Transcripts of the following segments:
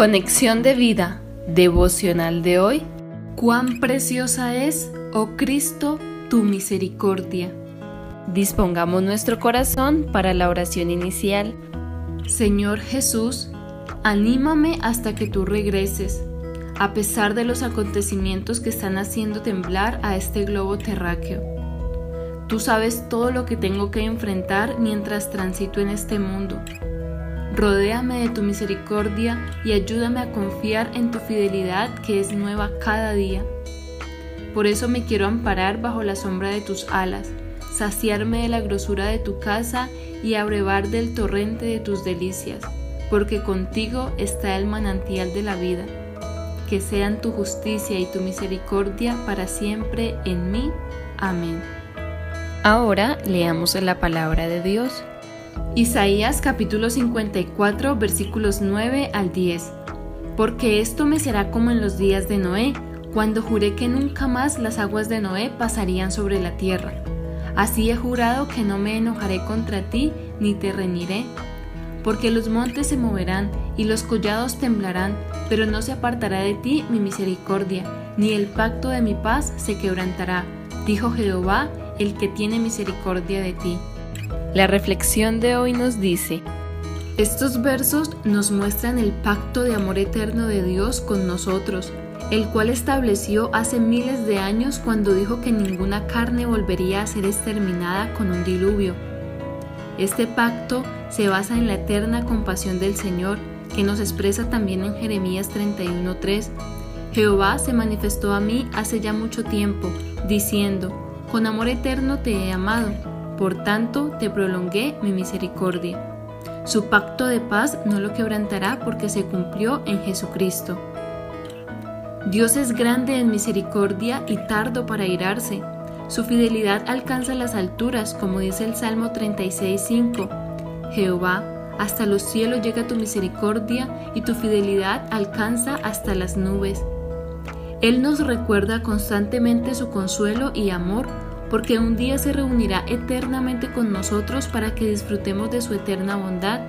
Conexión de vida devocional de hoy. Cuán preciosa es, oh Cristo, tu misericordia. Dispongamos nuestro corazón para la oración inicial. Señor Jesús, anímame hasta que tú regreses, a pesar de los acontecimientos que están haciendo temblar a este globo terráqueo. Tú sabes todo lo que tengo que enfrentar mientras transito en este mundo Rodéame de tu misericordia y ayúdame a confiar en tu fidelidad que es nueva cada día. Por eso me quiero amparar bajo la sombra de tus alas, saciarme de la grosura de tu casa y abrevar del torrente de tus delicias, porque contigo está el manantial de la vida. Que sean tu justicia y tu misericordia para siempre en mí. Amén. Ahora leamos la palabra de Dios. Isaías capítulo 54 versículos 9 al 10. Porque esto me será como en los días de Noé, cuando juré que nunca más las aguas de Noé pasarían sobre la tierra. Así he jurado que no me enojaré contra ti ni te reñiré. Porque los montes se moverán y los collados temblarán, pero no se apartará de ti mi misericordia, ni el pacto de mi paz se quebrantará, dijo Jehová, el que tiene misericordia de ti. La reflexión de hoy nos dice, estos versos nos muestran el pacto de amor eterno de Dios con nosotros, el cual estableció hace miles de años cuando dijo que ninguna carne volvería a ser exterminada con un diluvio. Este pacto se basa en la eterna compasión del Señor, que nos expresa también en Jeremías 31:3. Jehová se manifestó a mí hace ya mucho tiempo, diciendo, con amor eterno te he amado por tanto te prolongué mi misericordia. Su pacto de paz no lo quebrantará porque se cumplió en Jesucristo. Dios es grande en misericordia y tardo para irarse. Su fidelidad alcanza las alturas, como dice el Salmo 36.5. Jehová, hasta los cielos llega tu misericordia y tu fidelidad alcanza hasta las nubes. Él nos recuerda constantemente su consuelo y amor porque un día se reunirá eternamente con nosotros para que disfrutemos de su eterna bondad.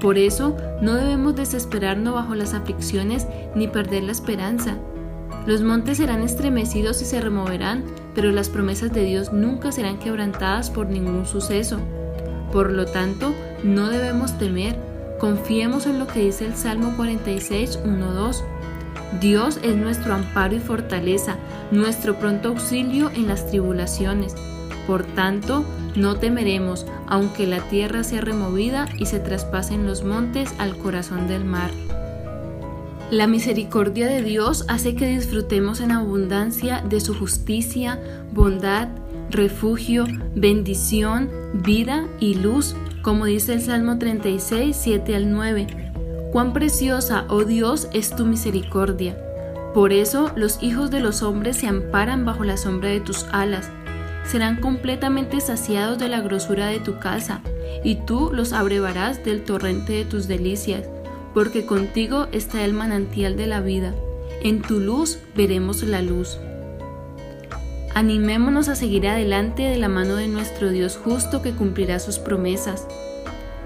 Por eso no debemos desesperarnos bajo las aflicciones ni perder la esperanza. Los montes serán estremecidos y se removerán, pero las promesas de Dios nunca serán quebrantadas por ningún suceso. Por lo tanto, no debemos temer, confiemos en lo que dice el Salmo 46, 1, 2. Dios es nuestro amparo y fortaleza, nuestro pronto auxilio en las tribulaciones. Por tanto, no temeremos, aunque la tierra sea removida y se traspasen los montes al corazón del mar. La misericordia de Dios hace que disfrutemos en abundancia de su justicia, bondad, refugio, bendición, vida y luz, como dice el Salmo 36, 7 al 9 Cuán preciosa, oh Dios, es tu misericordia. Por eso los hijos de los hombres se amparan bajo la sombra de tus alas. Serán completamente saciados de la grosura de tu casa, y tú los abrevarás del torrente de tus delicias, porque contigo está el manantial de la vida. En tu luz veremos la luz. Animémonos a seguir adelante de la mano de nuestro Dios justo que cumplirá sus promesas.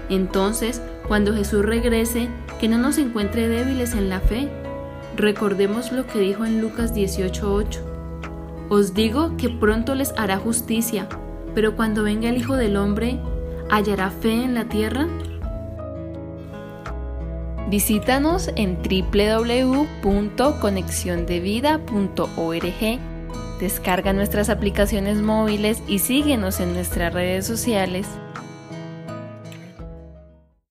Entonces, cuando Jesús regrese, que no nos encuentre débiles en la fe. Recordemos lo que dijo en Lucas 18:8. Os digo que pronto les hará justicia, pero cuando venga el Hijo del Hombre, ¿hallará fe en la tierra? Visítanos en www.conexiondevida.org. Descarga nuestras aplicaciones móviles y síguenos en nuestras redes sociales